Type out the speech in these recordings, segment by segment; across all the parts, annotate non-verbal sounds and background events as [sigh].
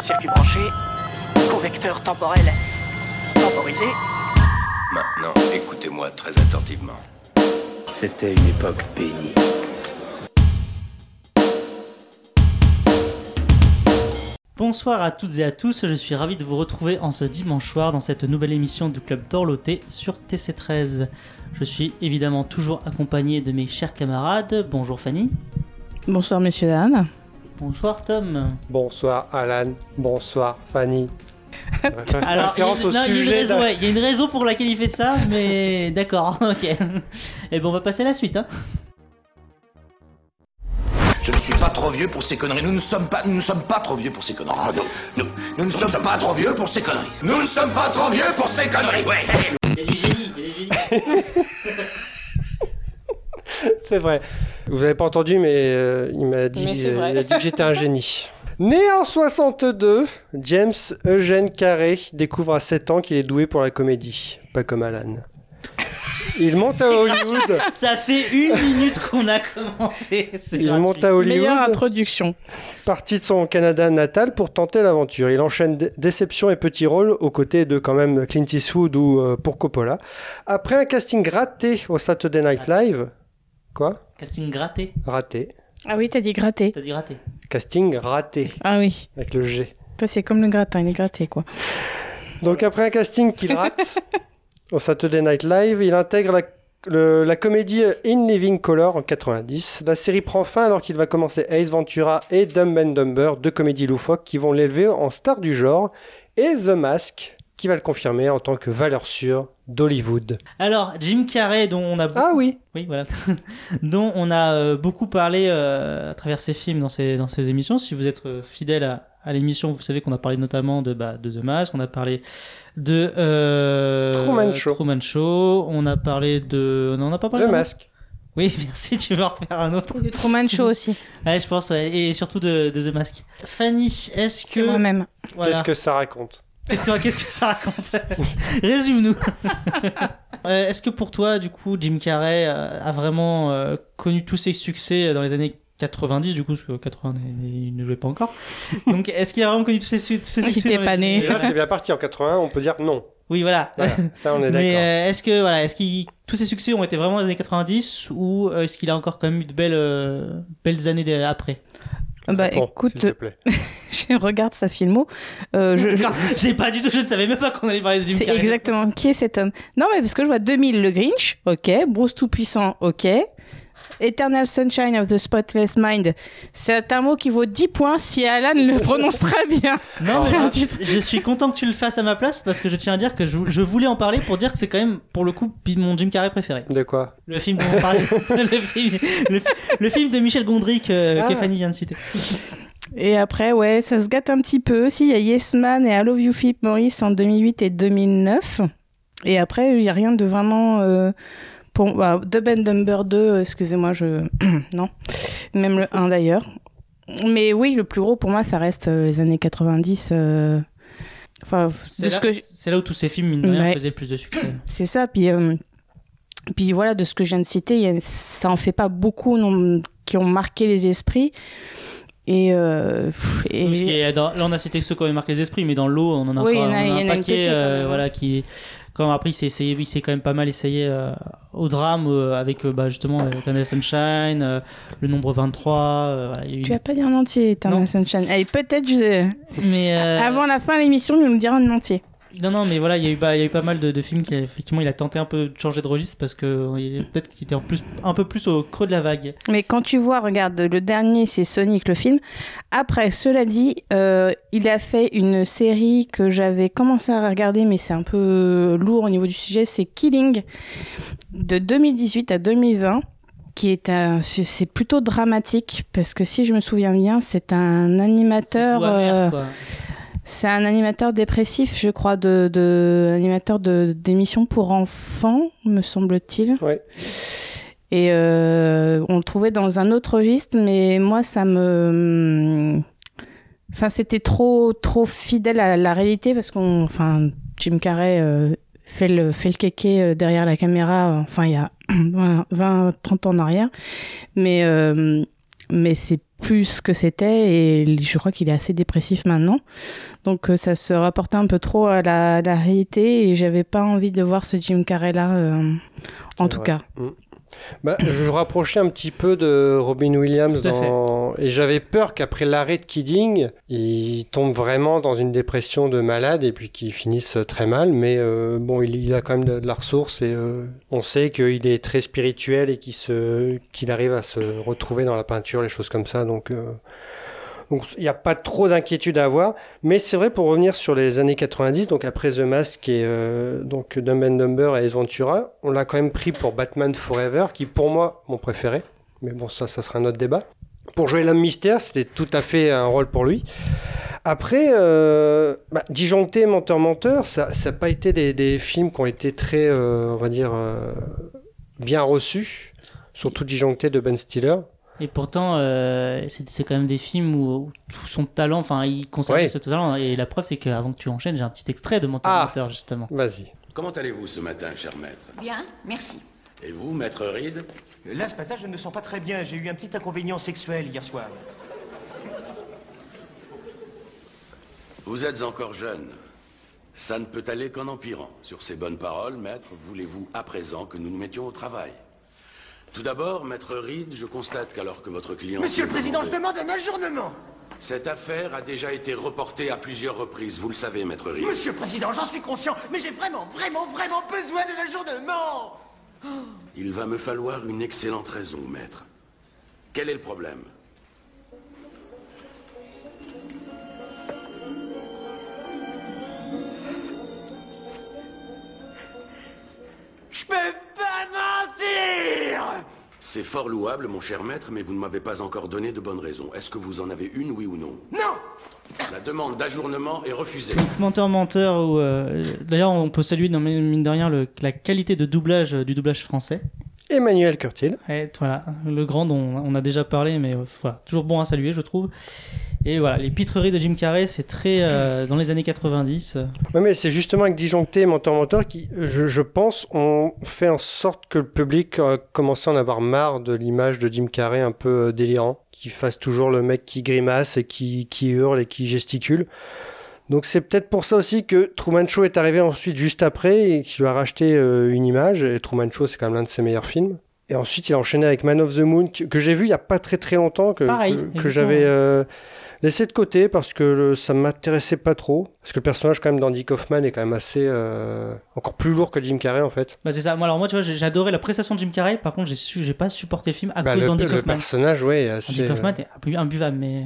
circuit branché, convecteur temporel temporisé. Maintenant, écoutez-moi très attentivement. C'était une époque bénie. Bonsoir à toutes et à tous, je suis ravi de vous retrouver en ce dimanche soir dans cette nouvelle émission du Club d'Orloté sur TC13. Je suis évidemment toujours accompagné de mes chers camarades. Bonjour Fanny. Bonsoir messieurs dames. Bonsoir Tom. Bonsoir Alan, bonsoir Fanny. [laughs] Alors, il y, a, Référence au non, il y a une raison, ouais, il y a une raison pour laquelle il fait ça, mais [laughs] d'accord, [laughs] ok. Et bon, on va passer à la suite. Hein. Je ne suis pas trop vieux pour ces conneries. Nous ne sommes pas, nous ne sommes pas trop vieux pour ces conneries. Ah, non, nous, nous ne sommes pas trop vieux pour ces conneries. Nous ne sommes pas trop vieux pour ces conneries. Ouais. Il y a du génie, il y a du génie. [laughs] C'est vrai. Vous n'avez pas entendu, mais euh, il m'a dit, euh, vrai. il a dit que j'étais un génie. [laughs] Né en 62, James Eugène Carré découvre à 7 ans qu'il est doué pour la comédie, pas comme Alan. Il monte à [laughs] Hollywood. Ça fait une minute qu'on a commencé. c'est Il gratuit. monte à Hollywood, Meilleure introduction. parti de son Canada natal pour tenter l'aventure. Il enchaîne dé- déception et petits rôles aux côtés de quand même Clint Eastwood ou euh, pour Coppola. Après un casting raté au Saturday Night Live, quoi Casting gratté. Raté. Ah oui, t'as dit gratter. T'as dit raté. Casting raté Ah oui. avec le G. Toi, c'est comme le gratin, il est gratté quoi. Donc après un casting qu'il rate [laughs] au Saturday Night Live, il intègre la, le- la comédie In Living Color en 90. La série prend fin alors qu'il va commencer Ace Ventura et Dumb and Dumber, deux comédies loufoques qui vont l'élever en star du genre, et The Mask qui va le confirmer en tant que valeur sûre d'Hollywood. Alors, Jim Carrey, dont on a beaucoup, Ah oui, oui, voilà, [laughs] dont on a euh, beaucoup parlé euh, à travers ses films dans ses, dans ses émissions. Si vous êtes euh, fidèle à, à l'émission, vous savez qu'on a parlé notamment de, bah, de The Mask, on a parlé de euh, Truman Show. Truman Show, on a parlé de, non, on n'a pas parlé The Mask. Oui, [laughs] merci, tu veux en refaire un autre Truman Show [laughs] aussi. Ouais, je pense, ouais, et surtout de, de The Mask. Fanny, est-ce Que que... moi-même. Voilà. Qu'est-ce que ça raconte? Qu'est-ce que, qu'est-ce que ça raconte [laughs] Résume-nous. [laughs] Euh, Est-ce que pour toi, du coup, Jim Carrey euh, a vraiment euh, connu tous ses succès dans les années 90, du coup, parce que 80, il ne jouait pas encore. Donc, est-ce qu'il a vraiment connu tous ses, tous ses Il succès pas né. années- Déjà, c'est bien parti en 81, on peut dire non. Oui, voilà. Voilà, ça, on est [laughs] Mais d'accord. euh, est-ce que voilà, est-ce que tous ses succès ont été vraiment dans les années 90 ou est-ce qu'il a encore quand même eu de belles euh, belles années après? Ah Bah Bon, écoute, s'il te plaît. [laughs] je regarde sa filmo. Euh, je, je- J'ai pas du tout, je ne savais même pas qu'on allait parler de Jim C'est Carrey. exactement qui est cet homme. Non, mais parce que je vois 2000 le Grinch, ok. Bruce Tout-Puissant, ok. Eternal Sunshine of the Spotless Mind, c'est un mot qui vaut 10 points si Alan le prononce très [laughs] bien. Non, C'est [laughs] mais un moi, titre. je suis content que tu le fasses à ma place parce que je tiens à dire que je, je voulais en parler pour dire que c'est quand même, pour le coup, mon Jim Carrey préféré. De quoi? Le film dont on parlait, [laughs] le, film, le, le film de Michel Gondry que, Ah. que Fanny vient de citer. Et après, ouais, ça se gâte un petit peu. Si, il y a Yes Man et I Love You Philip Morris en 2008 et 2009. Et après, il n'y a rien de vraiment... Euh, pour, bah, Dub and Dumber 2, euh, excusez-moi, je... [clears throat] non. Même le 1 d'ailleurs. Mais oui, le plus gros pour moi, ça reste euh, les années 90. euh, Enfin, C'est là, je- où tous ces films, mine de rien, Ouais. faisaient le plus de succès. [clears throat] c'est ça. Puis, euh, puis voilà, de ce que je viens de citer, a- ça en fait pas beaucoup non, qui ont marqué les esprits. Et, euh, dans- là, on a cité ceux qui ont marqué les esprits, mais dans l'eau, on en a Oui, il y en a- on y un a paquet, euh, voilà, qui. Quand après, il s'est essayé, il s'est quand même pas mal essayé euh, au drame euh, avec euh, bah, justement Eternal Sunshine, le nombre 23. euh, voilà, il y a eu Tu vas pas dire en entier, Eternal. Sunshine. Allez, peut-être je- Mais avant la fin de l'émission, nous le diras en entier. Non, non, mais voilà, il y a eu, bah, il y a eu pas mal de, de films qui, effectivement, il a tenté un peu de changer de registre parce que euh, peut-être qu'il était en plus, un peu plus au creux de la vague. Mais quand tu vois, regarde, le dernier, c'est Sonic le film. Après, cela dit, euh, il a fait une série que j'avais commencé à regarder, mais c'est un peu lourd au niveau du sujet. C'est Killing de 2018 à 2020 qui est un, c'est plutôt dramatique parce que si je me souviens bien, c'est un animateur. C'est euh. C'est un animateur dépressif, je crois, de, de animateur de d'émissions pour enfants, me semble-t-il. Ouais. Et euh, on le trouvait dans un autre registre, mais moi, ça me, enfin, c'était trop trop fidèle à la réalité parce qu'on, enfin, Jim Carrey euh, fait le fait le kéké euh, derrière la caméra. Enfin, il y a 20, 20 30 ans en arrière, mais euh, mais c'est plus ce que c'était et je crois qu'il est assez dépressif maintenant. Donc euh, ça se rapportait un peu trop à la, la réalité et j'avais pas envie de voir ce Jim Carrey là, euh, en tout vrai. cas. Bah, je rapprochais un petit peu de Robin Williams dans... et j'avais peur qu'après l'arrêt de Kidding, il tombe vraiment dans une dépression de malade et puis qu'il finisse très mal. Mais euh, bon, il, il a quand même de, de la ressource et euh, on sait qu'il est très spirituel et qu'il se... qu'il arrive à se retrouver dans la peinture, les choses comme ça. Donc euh, donc il n'y a pas trop d'inquiétude à avoir. Mais c'est vrai pour revenir sur les années 90, donc après The Mask et euh, donc Dumb and Dumber et Ace Ventura, on l'a quand même pris pour Batman Forever, qui pour moi mon préféré. Mais bon, ça, ça sera un autre débat. Pour jouer l'homme mystère, c'était tout à fait un rôle pour lui. Après, euh, bah, Disjoncté, Menteur, Menteur, ça n'a pas été des, films qui ont été très, euh, on va dire, euh, bien reçus. Surtout Disjoncté de Ben Stiller. Et pourtant, euh, c'est c'est quand même des films où, où tout son talent, enfin, il conserve ce talent. Et la preuve, c'est qu'avant que tu enchaînes, j'ai un petit extrait de Menteur Ah. Justement. Vas-y. Comment allez-vous ce matin, cher maître? Bien, merci. Et vous, maître Reed? Là, ce matin, je ne me sens pas très bien. J'ai eu un petit inconvénient sexuel hier soir. Vous êtes encore jeune. Ça ne peut aller qu'en empirant. Sur ces bonnes paroles, maître, voulez-vous à présent que nous nous mettions au travail? Tout d'abord, maître Reed, je constate qu'alors que votre client... Monsieur le Président, je demande un ajournement Cette affaire a déjà été reportée à plusieurs reprises, vous le savez, maître Reed. Monsieur le Président, j'en suis conscient, mais j'ai vraiment, vraiment, vraiment besoin de l'ajournement Il va me falloir une excellente raison, maître. Quel est le problème? C'est fort louable, mon cher maître, mais vous ne m'avez pas encore donné de bonnes raisons. Est-ce que vous en avez une, oui ou non Non La demande d'ajournement est refusée. Menteur Menteur, où, euh, d'ailleurs, on peut saluer, non, mais mine de rien, le- la qualité de doublage euh, du doublage français. Emmanuel Curtil. Et voilà, le grand dont on a déjà parlé, mais euh, voilà, toujours bon à saluer, je trouve. Et voilà, les pitreries de Jim Carrey, c'est très euh, dans les années 90. euh, Ouais, mais c'est justement avec Disjoncté et Menteur Menteur qui, je, je pense, ont fait en sorte que le public a commencé à en avoir marre de l'image de Jim Carrey un peu euh, délirant, qui fasse toujours le mec qui grimace et qui, qui hurle et qui gesticule. Donc c'est peut-être pour ça aussi que Truman Show est arrivé ensuite juste après et qu'il lui a racheté euh, une image. Et Truman Show, c'est quand même l'un de ses meilleurs films. Et ensuite, il a enchaîné avec Man of the Moon, que, que j'ai vu il y a pas très très longtemps, que, Pareil, que- j'avais euh, laissé de côté parce que le- ça m'intéressait pas trop. Parce que le personnage quand même d'Andy Kaufman est quand même assez euh, encore plus lourd que Jim Carrey en fait. Bah c'est ça. Moi, alors moi, tu vois, j'ai adoré la prestation de Jim Carrey. Par contre, j'ai su, j'ai pas supporté le film à Bah, cause le, d'Andy le Kaufman. personnage, ouais, est Andy assez, Kaufman euh, est un peu imbuvable, mais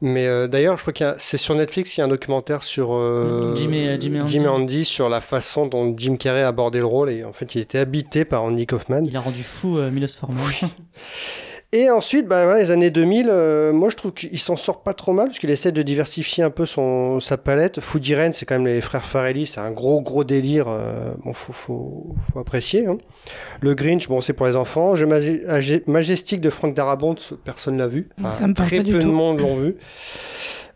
Mais euh, d'ailleurs, je crois qu'il c'est sur Netflix, il y a un documentaire sur euh, Jim et- Jim et Andy. Andy sur la façon dont Jim Carrey a abordé le rôle et en fait, il était habité par Andy Kaufman. il a rendu fou euh, Milos Forman. [laughs] Et ensuite, bah, voilà, les années 2000, euh, moi je trouve qu'il s'en sort pas trop mal parce qu'il essaie de diversifier un peu son, sa palette. Foodie Rain, c'est quand même les frères Farelli, c'est un gros gros délire. euh, bon, faut, faut, faut apprécier. hein. Le Grinch, bon, c'est pour les enfants. Ag- Majestic de Frank Darabont, personne l'a vu. Ça me parle très pas du peu de monde l'ont vu.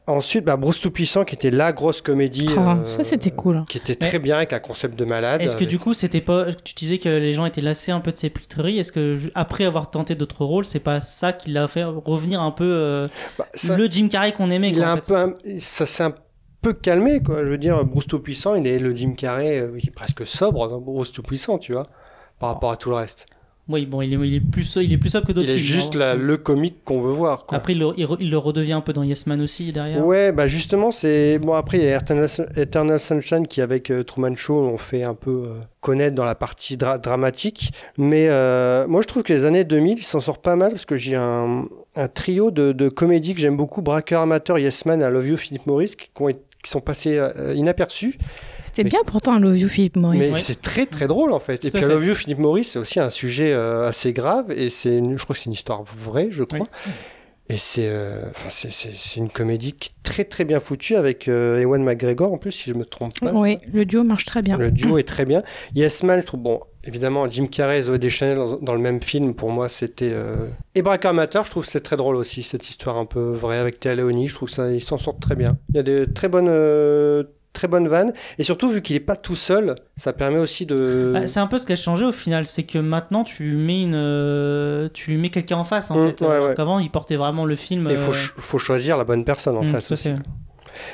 Ensuite, bah, Bruce Tout-Puissant, qui était la grosse comédie. Oh, euh, ça c'était cool. Qui était très bien avec un concept de malade. Est-ce que avec- du coup, c'était pas, tu disais que les gens étaient lassés un peu de ses pitreries. Est-ce que après avoir tenté d'autres rôles, c'est pas ça qui l'a fait revenir un peu euh, bah, ça- le Jim Carrey qu'on aimait il quoi, a en un fait. peu un- ça s'est un peu calmé quoi je veux dire Bruce tout puissant il est le Jim Carrey euh, qui est presque sobre dans Bruce tout puissant tu vois par rapport à tout le reste Oui, bon, il est, il est plus, il est plus sobre que d'autres il est films. juste hein. la- le comique qu'on veut voir quoi. Après, il le, il re- il le redevient un peu dans Yes Man aussi derrière. Ouais, bah justement, c'est. Bon, après, il y a Eternal, Eternal Sunshine qui, avec euh, Truman Show, on fait un peu euh, connaître dans la partie dra- dramatique. Mais euh, moi, je trouve que les années 2000, il s'en sort pas mal parce que j'ai un, un trio de, de comédies que j'aime beaucoup Braqueur amateur, Yes Man, I Love You, Philippe Maurice, qui, ont été- qui sont passés euh, inaperçus. C'était Mais- bien pourtant un Love You Philippe Mais Maurice. c'est très très drôle en fait. Tout et puis I fait. Love You, Philippe Maurice, c'est aussi un sujet euh, assez grave et c'est, une- je crois que c'est une histoire vraie, je crois. Et c'est, euh, une comédie qui est très très bien foutue avec euh, Ewan McGregor en plus, si je me trompe pas. Oui, le duo marche très bien. Le duo est très bien. Yes Man, je trouve, bon, évidemment, Jim Carrey et Zoé Deschanel dans, dans le même film, pour moi, c'était. Euh... Et Braqueur Amateur, je trouve que c'est très drôle aussi, cette histoire un peu vraie avec Théa Leoni. Je trouve que ça, ils s'en sortent très bien. Il y a des très bonnes, euh, très bonnes vannes. Et surtout, vu qu'il est pas tout seul, ça permet aussi de. Bah, c'est un peu ce qui a changé au final, c'est que maintenant tu lui mets une, euh, tu lui mets quelqu'un en face en Mm, fait. ouais, Alors ouais. qu'avant il portait vraiment le film. Il faut, euh, ch- faut choisir la bonne personne en mm, face aussi.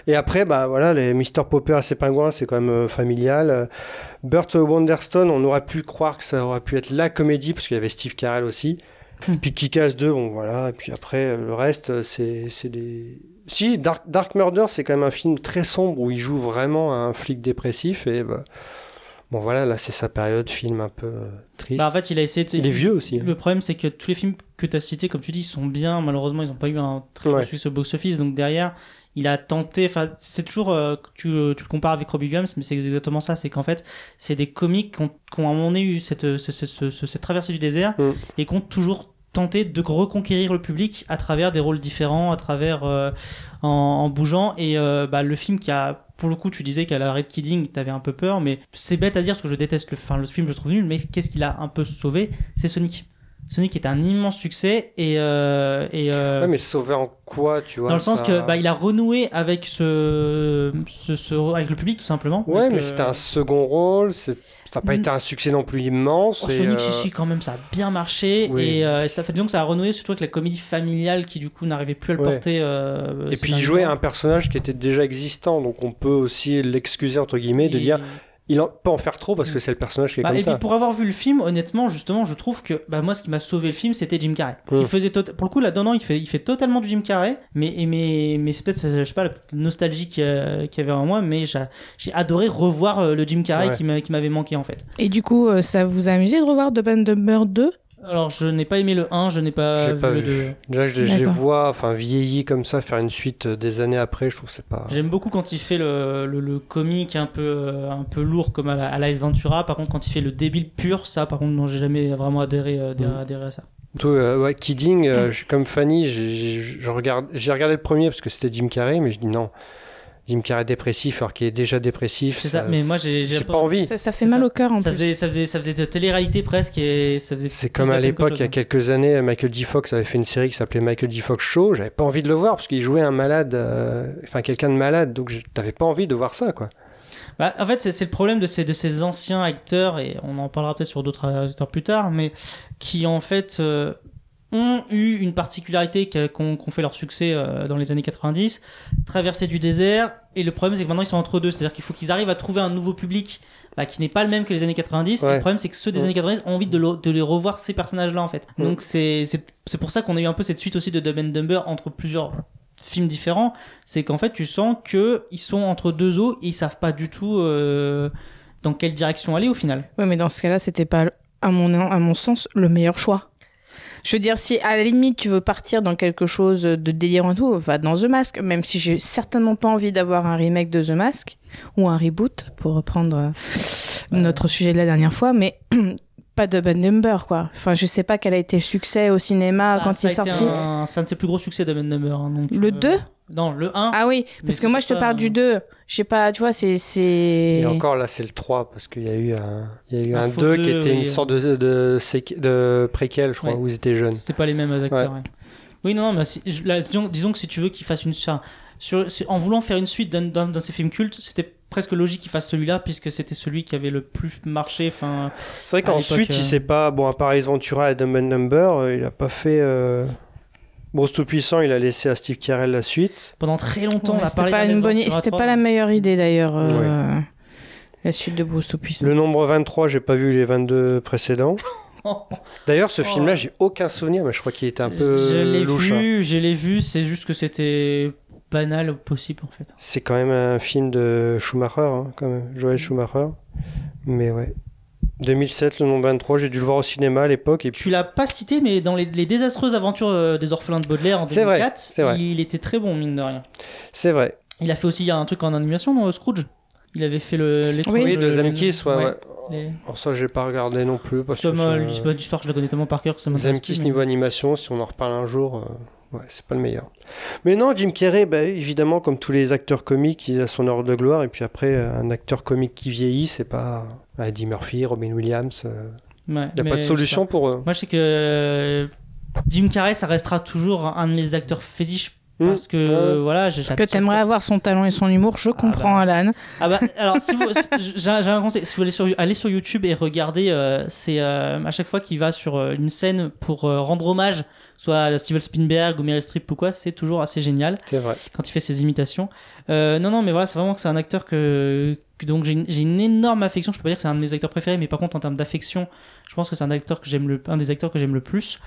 Et après, bah voilà, les Mr. Popper et ses pingouins, c'est quand même euh, familial. Burt Wonderstone, on aurait pu croire que ça aurait pu être la comédie, parce qu'il y avait Steve Carell aussi. Hmm. Puis Kick-Ass 2, bon voilà. Et puis après, euh, le reste, euh, c'est c'est des. Si, Dark, Dark Murder, c'est quand même un film très sombre où il joue vraiment un flic dépressif. Et bah, bon voilà, là, c'est sa période, film un peu euh, triste. Bah, en fait il a essayé. De... il est vieux aussi. hein. Le problème c'est que tous les films que tu as cités, comme tu dis, sont bien. Malheureusement ils n'ont pas eu un très Ouais. gros succès au box-office. Donc derrière il a tenté. Enfin c'est toujours. euh, tu, le- tu le compares avec Robbie Williams, mais c'est exactement ça. C'est qu'en fait c'est des comiques qui ont, qui ont à un moment donné eu cette, ce- ce- ce- ce- cette traversée du désert Mm. et qui ont toujours tenté de reconquérir le public à travers des rôles différents, à travers euh, en, en bougeant. Et euh, bah, le film qui a, pour le coup, tu disais qu'à la Red Kidding, t'avais un peu peur, mais c'est bête à dire parce que je déteste le, enfin, le film, je le trouve nul. Mais qu'est-ce qu'il a un peu sauvé? C'est Sonic. Sonic est un immense succès et, euh, et euh, Ouais, mais sauvé en quoi, tu vois dans le sens ça- que bah, il a renoué avec ce, ce, ce- avec le public tout simplement. Ouais, mais le- c'était un second rôle. Ça n'a pas Mm. été un succès non plus immense. Oh, et, Sonic, euh, si, si, quand même, ça a bien marché. Oui. Et euh, ça fait disons que ça a renoué, surtout avec la comédie familiale qui, du coup, n'arrivait plus à le Ouais. porter. euh, Et puis il jouait un personnage qui était déjà existant, donc on peut aussi l'excuser entre guillemets de Et- dire il en, pas en faire trop parce que c'est le personnage qui est Bah, comme et ça. puis pour avoir vu le film, honnêtement, justement, je trouve que bah, moi, ce qui m'a sauvé le film, c'était Jim Carrey. Mm. Qui faisait tot- pour le coup là-dedans, non, il fait, il fait totalement du Jim Carrey, mais et mais, mais c'est peut-être, je sais pas, la petite nostalgie qu'il y, a- qu'il y avait en moi, mais j'ai j'ai adoré revoir euh, le Jim Carrey Ouais. qui m'a- qui m'avait manqué en fait. Et du coup, euh, ça vous a amusé de revoir The Band Number 2 Alors je n'ai pas aimé le 1, je n'ai pas, vu pas le vu. 2. Déjà je, je les vois, enfin vieillis comme ça, faire une suite euh, des années après, je trouve que c'est pas. J'aime beaucoup quand il fait le, le, le comique un peu, euh, un peu lourd comme à la, à Ventura. Par contre, quand il fait le débile pur, ça, par contre, non, j'ai jamais vraiment adhéré, euh, adhéré, Mm. adhéré à ça. Surtout, euh, ouais, Kidding, Mm. euh, je- comme Fanny, j'ai regardé le premier parce que c'était Jim Carrey, mais je dis non. Jim Carrey dépressif alors qu'il est déjà dépressif. C'est ça, mais moi, j'ai- j'ai j'ai pas envie. ça, ça fait mal ça. au cœur en Ça plus. faisait, ça faisait, ça faisait de télé-réalité presque et ça faisait. C'est comme à l'époque, il y a chose. quelques années, Michael J. Fox avait fait une série qui s'appelait Michael J. Fox Show. J'avais pas envie de le voir parce qu'il jouait un malade, euh, enfin quelqu'un de malade, donc je- t'avais pas envie de voir ça, quoi. Bah, en fait, c'est c'est le problème de ces, de ces anciens acteurs, et on en parlera peut-être sur d'autres acteurs plus tard, mais qui en fait euh, ont eu une particularité qu'ont qu'ont fait leur succès euh, dans les années 90, traverser du désert, et le problème c'est que maintenant ils sont entre deux, c'est-à-dire qu'il faut qu'ils arrivent à trouver un nouveau public bah, qui n'est pas le même que les années 90, et Ouais. le problème c'est que ceux des Ouais. années 90 ont envie de, le- de les revoir ces personnages-là en fait. Ouais. Donc c'est c'est- c'est pour ça qu'on a eu un peu cette suite aussi de Dumb and Dumber entre plusieurs films différents, c'est qu'en fait tu sens que ils sont entre deux eaux et ils savent pas du tout euh, dans quelle direction aller au final. Ouais, mais dans ce cas-là, c'était pas, à mon, à mon sens, le meilleur choix. Je veux dire, si à la limite tu veux partir dans quelque chose de délirant et tout, va dans The Mask, même si j'ai certainement pas envie d'avoir un remake de The Mask ou un reboot, pour reprendre euh, notre sujet de la dernière fois, mais [clears throat] pas de Band Number, quoi. Enfin, je sais pas quel a été le succès au cinéma Ah, quand il est sorti. un- C'est un de ses plus gros succès de Number. hein, donc, Le euh, 2 Non, le 1. Ah oui, parce que moi je te parle euh, du 2. Je sais pas, tu vois, c'est. c'est- Et encore là, c'est le 3 parce qu'il y a eu un, il y a eu Un un faux 2 qui était oui. une sorte de, de, préquel, je crois, Ouais. où ils étaient jeunes. C'était pas les mêmes acteurs. ouais. Oui, non, non, mais là, disons, disons que si tu veux qu'il fasse une. enfin, sur, en voulant faire une suite d'un d'un de ces films cultes, c'était presque logique qu'il fasse celui-là, puisque c'était celui qui avait le plus marché. Enfin, C'est vrai qu'ensuite, l'époque, il euh, s'est pas. Bon, à part Ace Ventura et Dumb and Number, euh, il a pas fait. Euh... Bruce Tout-Puissant, il a laissé à Steve Carell la suite. pendant très longtemps, on a C'était parlé pas, une bonne... C'était 3. pas la meilleure idée d'ailleurs. euh, La suite de Bruce Tout-Puissant. Le nombre 23, j'ai pas vu les 22 précédents. [laughs] D'ailleurs, ce Oh. film-là, j'ai aucun souvenir, mais je crois qu'il était un peu Je l'ai louche. hein. vu, je l'ai vu, c'est juste que c'était banal possible en fait. C'est quand même un film de Schumacher, hein, quand même. Joël Schumacher. Mais ouais. 2007, le nombre 23, j'ai dû le voir au cinéma à l'époque. Et puis, Tu l'as pas cité, mais dans les, les désastreuses aventures euh, des orphelins de Baudelaire en C'est vrai, 2004, c'est vrai. il était très bon, mine de rien. c'est vrai. Il a fait aussi un truc en animation, non, Scrooge Il avait fait le. Les Oui. Oui, le- de le- Zemkis, ouais, ouais. Les... Alors ça, j'ai pas regardé non plus. Parce que Tom, euh, ça- lui, c'est pas l'histoire, je la connais tellement par cœur que ça Zemkis plus, mais- niveau animation, si on en reparle un jour, euh, ouais, c'est pas le meilleur. Mais non, Jim Carrey, bah, évidemment, comme tous les acteurs comiques, il a son heure de gloire. Et puis après, euh, un acteur comique qui vieillit, c'est pas bah, Eddie Murphy, Robin Williams. euh, Ouais, Il n'y a pas de solution pour eux. Moi, je sais que euh, Jim Carrey, ça restera toujours un de mes acteurs fétiches Hmm. Parce que voilà, j'ai Parce que t'aimerais avoir son talent et son humour, je comprends, bah, Alan. Ah bah alors si vous j'ai j'ai un conseil si vous voulez sur, YouTube et regarder euh, c'est euh, à chaque fois qu'il va sur euh, une scène pour euh, rendre hommage soit Steven Spielberg ou Meryl Streep ou quoi c'est toujours assez génial. C'est vrai. quand il fait ses imitations. Euh, non non mais voilà c'est vraiment que c'est un acteur que, que donc j'ai une, j'ai une énorme affection. Je peux pas dire que c'est un de mes acteurs préférés mais par contre en termes d'affection je pense que c'est un acteur que j'aime le un des acteurs que j'aime le plus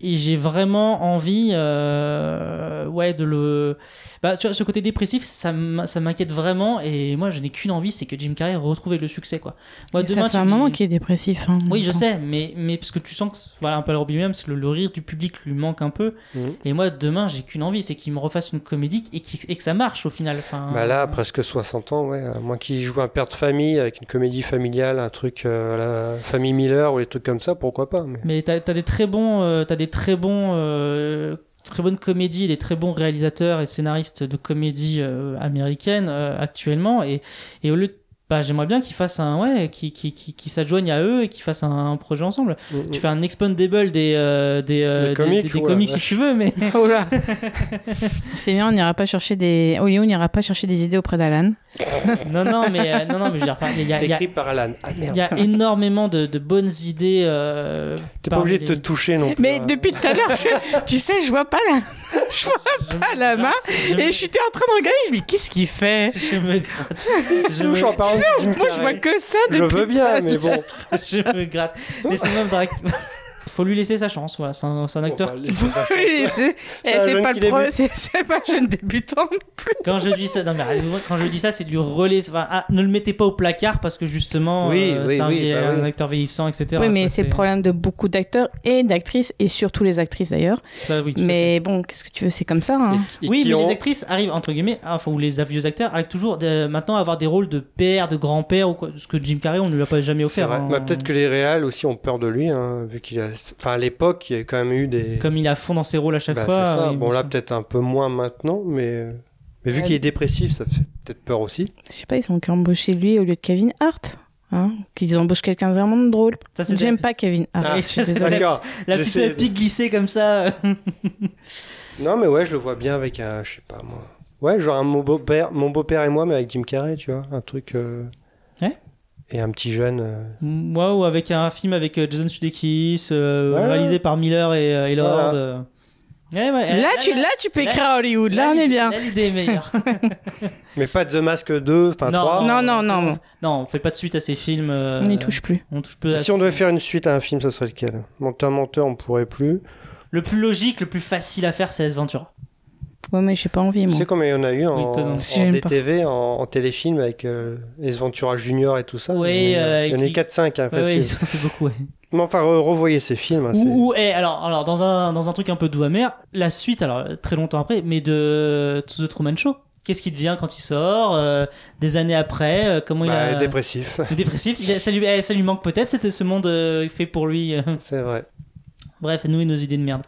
et j'ai vraiment envie euh, ouais de le bah, tu vois, ce côté dépressif ça m'inquiète vraiment et moi je n'ai qu'une envie c'est que Jim Carrey retrouve le succès quoi moi Mais ça fait un me dis- moment qu'il est dépressif. hein. oui je sais mais mais parce que tu sens que voilà un peu le Robbie Williams le, le rire du public lui manque un peu Mhm. et moi demain j'ai qu'une envie c'est qu'il me refasse une comédie et, et que ça marche au final enfin Bah là, presque 60 ans, ouais. À moins qu'il joue un père de famille avec une comédie familiale, un truc euh, à la famille Miller ou des trucs comme ça, pourquoi pas. Mais... Mais t'as as des très bons, euh, t'as très bons, euh, très bonnes comédies, des très bons réalisateurs et scénaristes de comédies euh, américaines euh, actuellement. Et, et au lieu de bah, j'aimerais bien qu'ils fassent un ouais qui qui qui, qui s'adjoignent à eux et qu'ils fassent un, un projet ensemble Mm, tu fais un expandable des euh, des, euh, Des comics, des, ouais, comics si tu veux mais [laughs] Oh là [laughs] C'est bien, on n'ira pas chercher des. Lieu, on n'ira pas chercher des idées auprès d'Alan. [laughs] non non mais euh, non non mais je veux dire il y a, y a, Écrit par Alan. Ah il y a énormément de, de bonnes idées euh, T'es pas obligé de te toucher non plus. Mais hein. depuis tout à l'heure, je- tu sais, je vois pas la, je vois pas la main. je, Et j'étais en train de regarder, je me dis, qu'est-ce qu'il fait? Je me gratte je Touche en parlant Moi, je vois que ça Je depuis veux tout à bien, mais bon. [laughs] je me gratte. Mais c'est même vrai. que- [laughs] Faut lui laisser sa chance, voilà. C'est un, c'est un acteur. Qui-. Oui, [laughs] c'est C'est eh, un c'est jeune pas qui le pro- débute. c'est [laughs] c'est pas jeune débutant. Quand je dis ça, non mais quand je dis ça, c'est de lui relaisser. Enfin, ah, ne le mettez pas au placard parce que justement, Oui, euh, oui, c'est un, oui, vieil- bah oui. un acteur vieillissant, etc. Oui, mais quoi, c'est le problème de beaucoup d'acteurs et d'actrices, et surtout les actrices d'ailleurs. Ça, oui, tout à fait. Mais bon, qu'est-ce que tu veux, c'est comme ça. hein. Et oui, qui mais ont- les actrices arrivent entre guillemets, ah, enfin ou les vieux acteurs arrivent toujours de- maintenant à avoir des rôles de père, de grand-père ou quoi. Ce que Jim Carrey, on ne lui a pas jamais C'est offert. vrai. hein. Bah, Peut-être que les réals aussi ont peur de lui, hein, vu qu'il a. Enfin, à l'époque, il y a quand même eu des. Comme il est à fond dans ses rôles à chaque Bah, fois. c'est ça. oui, bon, là, peut-être un peu moins maintenant, mais. Mais vu Ouais. qu'il est dépressif, ça fait peut-être peur aussi. Je sais pas, ils ont qu'à embaucher lui au lieu de Kevin Hart. Hein Qu'ils embauchent quelqu'un de vraiment drôle. J'aime pas Kevin Hart. Ah, je suis désolée. La Je petite pique glissée comme ça. [laughs] Non, mais ouais, je le vois bien avec un. Je sais pas moi. Ouais, genre un mon beau-père, mon beau-père et moi, mais avec Jim Carrey, tu vois. Un truc. euh. Et un petit jeune. euh, Moi, ou avec un film avec euh, Jason Sudeikis, euh, réalisé par Miller et, et Lord. Voilà. Ouais, ouais, Là, tu, là, tu peux là- écrire à Hollywood. Là, on est bien. Là, l'idée est meilleure. [laughs] Mais pas The Mask 2, enfin 3. Non, non, non. Non, on fait pas de suite à ces films. euh, On n'y touche plus. On touche peu à Si on devait faire une suite à un film, ça serait lequel? Menteur, menteur, on pourrait plus. Le plus logique, le plus facile à faire, c'est S Ventura. Ouais, mais j'ai pas envie, Tu moi. sais combien il y en a eu en, Oui, en pas. DTV, en, en téléfilm avec euh, Ace Ventura Junior et tout ça? Oui, Il y en a- euh, il y en a eu qui- 4-5, hein, Ouais, ouais, facile. ils en ont fait beaucoup, ouais. Mais enfin, re- revoyez ces films. hein, Ou, ou- eh, alors, alors dans, un, dans un truc un peu doux amer, la suite, alors euh, très longtemps après, mais de The Truman Show. Qu'est-ce qui devient quand il sort euh, Des années après euh, Comment Bah, [laughs] il a. dépressif, dépressif. Ça, lui, eh, ça lui manque peut-être, c'était ce monde euh, fait pour lui. euh. c'est vrai. Bref, nous et nos idées de merde.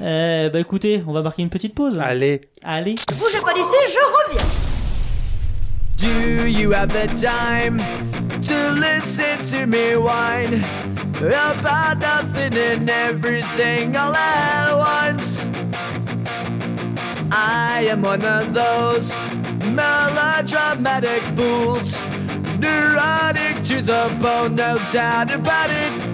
Euh, bah écoutez, on va marquer une petite pause. Allez, Allez. Bougez pas d'ici, je reviens. Do you have the time to listen to me whine about nothing and everything all at once? I am one of those melodramatic fools, neurotic to the bone, no doubt about it.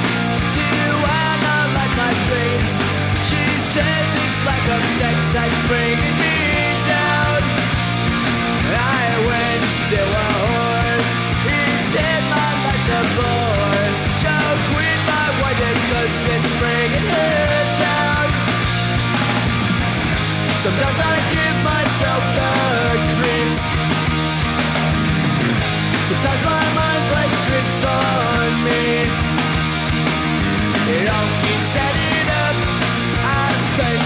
Says it's lack of sex that's bringing me down. I went to a whore. He said my life's a bore. Choke with my wife because it's bringing her down. Sometimes I give myself the creeps. Sometimes my mind plays tricks on me. It all keeps adding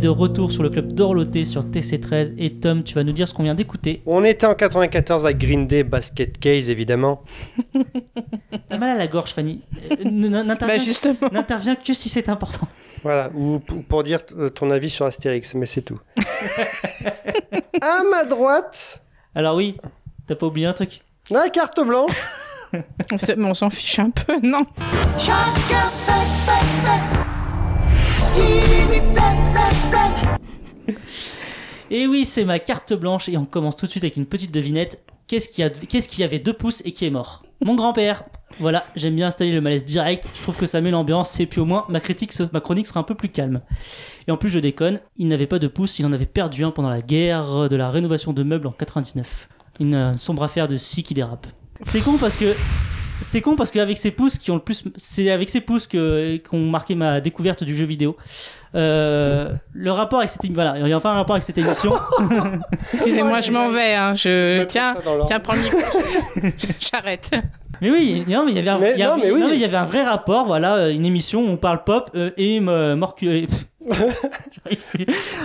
est de retour sur le club d'Orloté sur TC13. Et Tom, tu vas nous dire ce qu'on vient d'écouter. On était en 94 avec Green Day, Basket Case évidemment. [laughs] T'as mal à la gorge, Fanny. Euh, N'interviens Bah, n'interviens que si c'est important. Voilà, ou pour dire euh, ton avis sur Astérix, mais c'est tout. [laughs] à ma droite, Alors oui, t'as pas oublié un truc la carte blanche. [laughs] Mais on s'en fiche un peu, non? Chacun fait, fait, fait Et oui, c'est ma carte blanche et on commence tout de suite avec une petite devinette. Qu'est-ce qui, avait deux pouces et qui est mort? Mon grand-père. Voilà, j'aime bien installer le malaise direct. Je trouve que ça met l'ambiance et puis au moins ma critique, ma chronique sera un peu plus calme. Et en plus, je déconne, il n'avait pas de pouce, il en avait perdu un pendant la guerre de la rénovation de meubles en 99. Une euh, sombre affaire de scie qui dérape. C'est con parce que c'est con parce qu'avec ces pouces qui ont le plus, c'est avec ces pouces que qu'ont marqué ma découverte du jeu vidéo. Euh, le rapport avec cette, voilà, il y a enfin un rapport avec cette émission. [laughs] Excusez-moi, je m'en vais. Hein. Je... Tiens, tiens, prends le micro. [laughs] J'arrive. Mais oui, non, mais il y avait un, Mais il y avait- non, mais oui. non, mais il y avait un vrai rapport, voilà, euh, une émission où on parle pop euh, et me-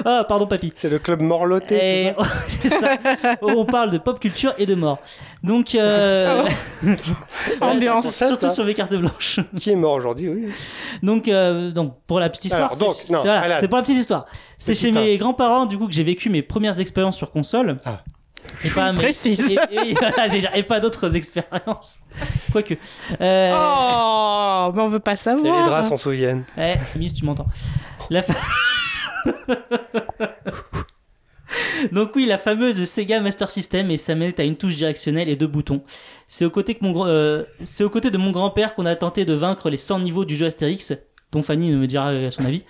Ah, pardon, papy. C'est le club Morloté. Et- [laughs] c'est ça. on parle de pop culture et de mort. Donc, euh... [laughs] Ambiance. c'est surtout ça. sur mes cartes blanches. [laughs] Qui est mort aujourd'hui, oui. Donc, euh, donc pour la petite histoire, c'est voilà, pour la petite histoire. C'est chez mes grands-parents du coup que j'ai vécu mes premières expériences sur console. Ah. Et pas, mes- Précise. Et, et- voilà, j'ai dit, et pas d'autres expériences. Quoique. Euh... Oh, mais on veut pas Et les savoir. draps s'en souviennent. Eh, Miss, tu m'entends. La fa- [laughs] Donc oui, la fameuse Sega Master System et sa manette à une touche directionnelle et deux boutons. C'est aux côtés, que mon gr- euh, c'est aux côtés de mon grand-père qu'on a tenté de vaincre les 100 niveaux du jeu Astérix, dont Fanny me dira euh, son avis.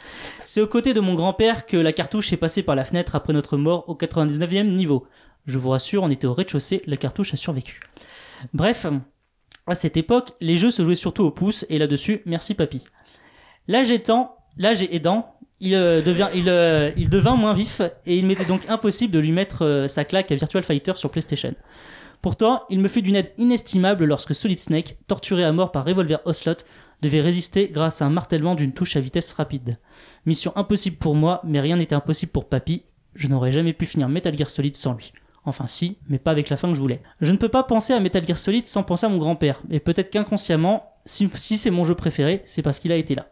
C'est aux côtés de mon grand-père que la cartouche est passée par la fenêtre après notre mort au 99e niveau. Je vous rassure, on était au rez-de-chaussée, la cartouche a survécu. Bref, à cette époque, les jeux se jouaient surtout au pouce, et là-dessus, merci papy. L'âge étant, l'âge aidant, il, euh, devient, euh, devint moins vif et il m'était donc impossible de lui mettre euh, sa claque à Virtual Fighter sur PlayStation. Pourtant, il me fut d'une aide inestimable lorsque Solid Snake, torturé à mort par Revolver Ocelot, devait résister grâce à un martèlement d'une touche à vitesse rapide. Mission impossible pour moi, mais rien n'était impossible pour Papy. Je n'aurais jamais pu finir Metal Gear Solid sans lui. Enfin si, mais pas avec la fin que je voulais. Je ne peux pas penser à Metal Gear Solid sans penser à mon grand-père, et peut-être qu'inconsciemment, si, si c'est mon jeu préféré, c'est parce qu'il a été là.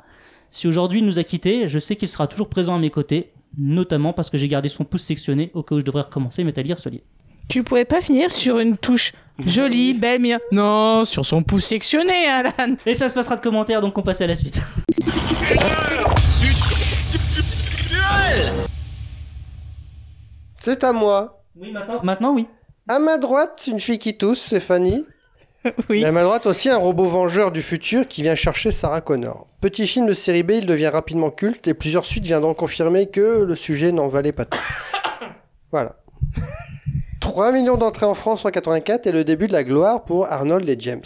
Si aujourd'hui il nous a quittés, je sais qu'il sera toujours présent à mes côtés, notamment parce que j'ai gardé son pouce sectionné au cas où je devrais recommencer Metal Gear Solid. Tu pouvais pas finir sur une touche jolie, [laughs] belle, mais non, sur son pouce sectionné, Alan. Et ça se passera de commentaires, donc on passe à la suite. [laughs] C'est à moi. Oui, maintenant, maintenant oui. À ma droite, une fille qui tousse, c'est Fanny. [laughs] Oui. Et à ma droite aussi, un robot vengeur du futur qui vient chercher Sarah Connor. Petit film de série B, il devient rapidement culte et plusieurs suites viendront confirmer que le sujet n'en valait pas tout. [laughs] Voilà. 3 millions d'entrées en France en 84 et le début de la gloire pour Arnold et James.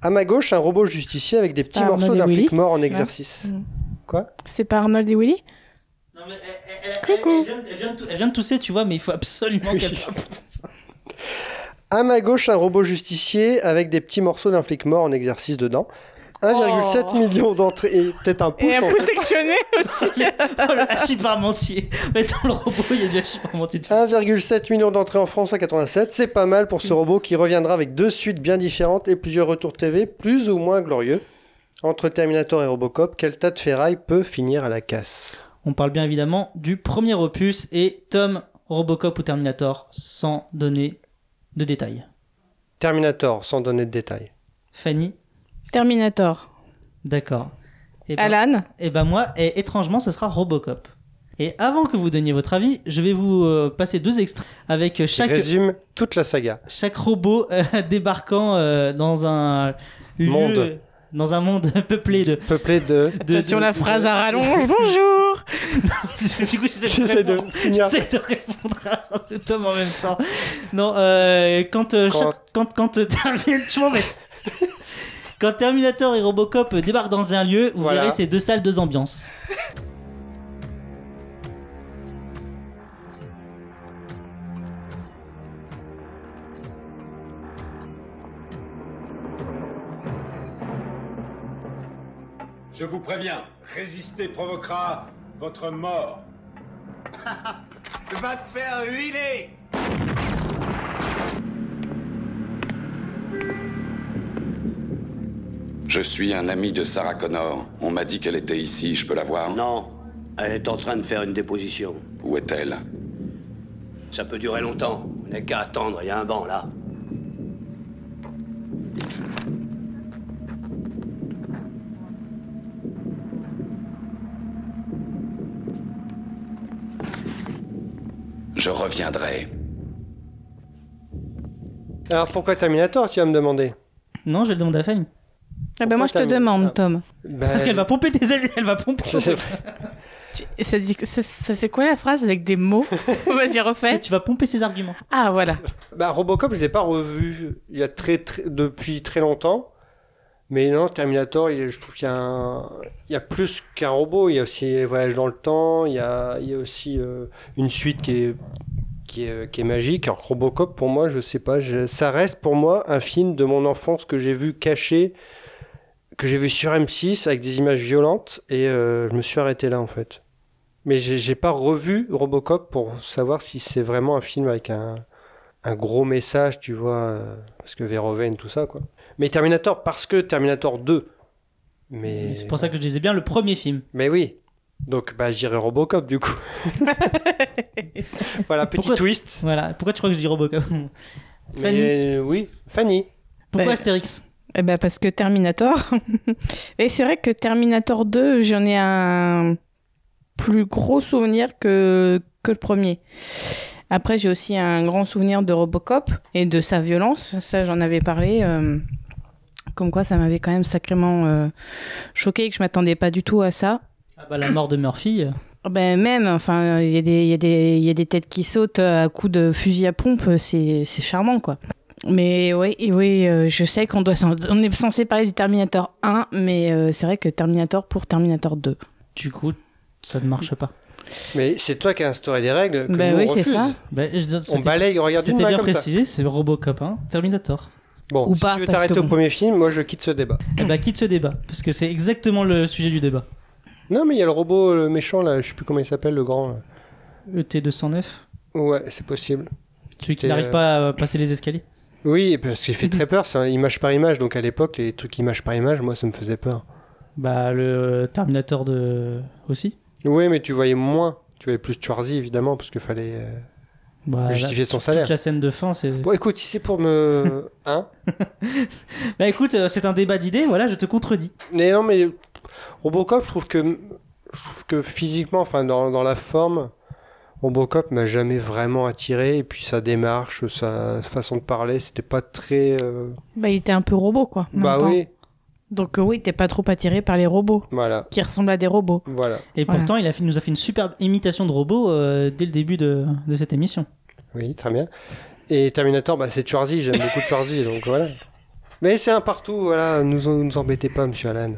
À ma gauche, un robot justicier avec des petits morceaux d'un flic mort en exercice. Mm. Quoi? C'est pas Arnold et Willy? Non, mais elle, Coucou. elle vient de, elle vient de tousser, tu vois, mais il faut absolument qu'elle parle pour ça. [laughs] À ma gauche, un robot justicier avec des petits morceaux d'un flic mort en exercice dedans. 1,7 million d'entrées et peut-être un pouce. Et un en pouce sectionné [laughs] aussi. Oh, le hachis parmentier. Mais dans le robot, il y a du hachis parmentier. dessus. 1,7 million d'entrées en France en 87, c'est pas mal pour ce robot qui reviendra avec deux suites bien différentes et plusieurs retours TV plus ou moins glorieux. Entre Terminator et Robocop, quel tas de ferraille peut finir à la casse? On parle bien évidemment du premier opus et Tom, Robocop ou Terminator sans donner de détails. Terminator, sans donner de détails. Fanny, Terminator. d'accord. Et ben, Alan. et ben moi, et étrangement, ce sera Robocop. Et avant que vous donniez votre avis, je vais vous euh, passer deux extraits avec Qui chaque, résume toute la saga. chaque robot euh, [laughs] débarquant euh, dans un lieu- Monde. Dans un monde [laughs] peuplé de. Peuplé de. de Sur de- la phrase à rallonge, [laughs] bonjour. du coup, j'essaie de, J'essaie de répondre- finir. j'essaie de répondre à ce tome en même temps. Non, euh, quand, euh, Quand- chaque- quand, quand, euh. [laughs] Quand Terminator et Robocop débarquent dans un lieu, vous Voilà. verrez ces deux salles, deux ambiances. Je vous préviens, résister provoquera votre mort. [laughs] Va te faire huiler Je suis un ami de Sarah Connor. On m'a dit qu'elle était ici. Je peux la voir Non, elle est en train de faire une déposition. Où est-elle? Ça peut durer longtemps. On n'a qu'à attendre, il y a un banc là. Je reviendrai. Alors pourquoi Terminator, tu vas me demander? Non, je vais le demander à Fanny. Ah bah moi je te demande, Tom. Bah, Parce qu'elle va pomper tes amis, elle va pomper. Ça, dit, ça, ça fait quoi la phrase avec des mots? [laughs] Vas-y, refais. tu vas pomper ses arguments. Ah voilà. Bah, Robocop, je l'ai pas revu il y a très, très- depuis très longtemps. Mais non, Terminator, je trouve qu'il y a, plus qu'un robot. Il y a aussi les voyages dans le temps. Il y a, aussi euh, une suite qui est, est magique. Alors Robocop, pour moi, je sais pas. ça reste pour moi un film de mon enfance que j'ai vu caché, que j'ai vu sur M6 avec des images violentes. Et euh, je me suis arrêté là, en fait. Mais j'ai pas revu Robocop pour savoir si c'est vraiment un film avec un, un gros message, tu vois, euh, parce que Verhoeven, tout ça, quoi. Mais Terminator, parce que Terminator 2. Mais, C'est pour ça que je disais bien le premier film. mais oui. Donc, bah, j'irai Robocop, du coup. [laughs] voilà, petit Pourquoi- twist. Voilà. Pourquoi tu crois que je dis Robocop? Fanny? Mais, oui, Fanny. Pourquoi Bah, Astérix? Eh ben parce que Terminator. [laughs] Et c'est vrai que Terminator 2, j'en ai un plus gros souvenir que, que le premier. Après, j'ai aussi un grand souvenir de Robocop et de sa violence. Ça, j'en avais parlé. euh, comme quoi, ça m'avait quand même sacrément euh, choqué que je m'attendais pas du tout à ça. Ah bah, La mort de Murphy. Ben même, enfin, il y, a des- il y, y a des têtes qui sautent à coups de fusil à pompe, c'est charmant, quoi. Mais oui, et oui, euh, je sais qu'on doit, on est censé parler du Terminator 1, mais euh, c'est vrai que Terminator pour Terminator 2. Du coup, ça ne marche pas. Mais c'est toi qui as instauré des règles que Ben nous, oui, on c'est refuse. ça. Bah, je- On balaye, regarde C'était bien comme précisé, c'est Robocop, hein. Terminator. Bon, Ou si pas, tu veux t'arrêter que au bon. premier film, moi je quitte ce débat. Eh bah, quitte ce débat, parce que c'est exactement le sujet du débat. Non, mais il y a le robot le méchant, là, je sais plus comment il s'appelle, le grand. là. ET209, Ouais, c'est possible. celui qui n'arrive euh, pas à passer les escaliers. Oui, parce qu'il fait très peur, c'est image par image. Donc à l'époque, les trucs image par image, moi, ça me faisait peur. Bah, le Terminator de. aussi. Oui, mais tu voyais moins. Tu voyais plus Schwarzy, évidemment, parce qu'il fallait euh, Bah, justifier la- son toute salaire. la scène de fin, c'est. Bon, écoute, si c'est pour me. [laughs] hein Bah, écoute, euh, c'est un débat d'idées, voilà, je te contredis. Mais non, mais Robocop, je trouve que, je trouve que physiquement, enfin, dans, dans la forme, Robocop m'a jamais vraiment attiré. Et puis sa démarche, sa façon de parler, c'était pas très. euh, Bah, il était un peu robot, quoi. en Bah même temps. oui, Donc euh, oui, t'es pas trop attiré par les robots, voilà. qui ressemblent à des robots. Voilà. Et Voilà. pourtant, il, a fait, il nous a fait une superbe imitation de robot euh, dès le début de, de cette émission. Oui, très bien. Et Terminator, bah, c'est Schwarzy, j'aime beaucoup [laughs] Schwarzy, donc voilà. Mais c'est un partout, voilà, nous, nous embêtez pas, monsieur Alan.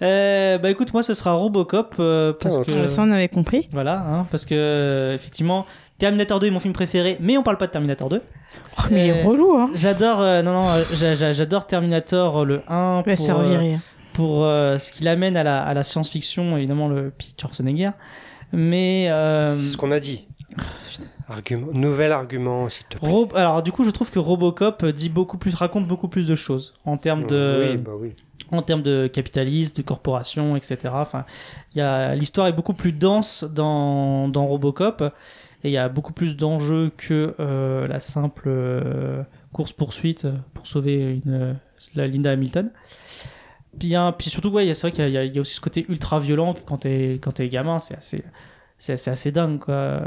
Euh, bah écoute, moi ce sera Robocop euh, parce Ah, que Ça, on avait compris. voilà, hein, parce que effectivement Terminator 2 est mon film préféré, mais on parle pas de Terminator 2. Oh, mais il est Euh, relou, hein. J'adore, euh, non, non, euh, j'a- j'a- j'adore Terminator euh, le 1 Il va pour, servir euh, rien. pour euh, ce qu'il amène à la, à la science-fiction, évidemment le Peter Schwarzenegger. Mais euh, C'est ce qu'on a dit. Argument, nouvel argument, s'il te plaît. Ro- alors du coup, je trouve que Robocop dit beaucoup plus, raconte beaucoup plus de choses en termes de, Oui, bah oui. en termes de capitalisme, de corporation, etc. Enfin, il y a l'histoire est beaucoup plus dense dans, dans Robocop et il y a beaucoup plus d'enjeux que euh, la simple euh, course poursuite pour sauver une, euh, la Linda Hamilton. Puis, surtout, ouais, c'est vrai qu'il y, a- y aussi ce côté ultra violent que quand t'es quand t'es gamin, c'est assez c'est c'est assez dingue quoi.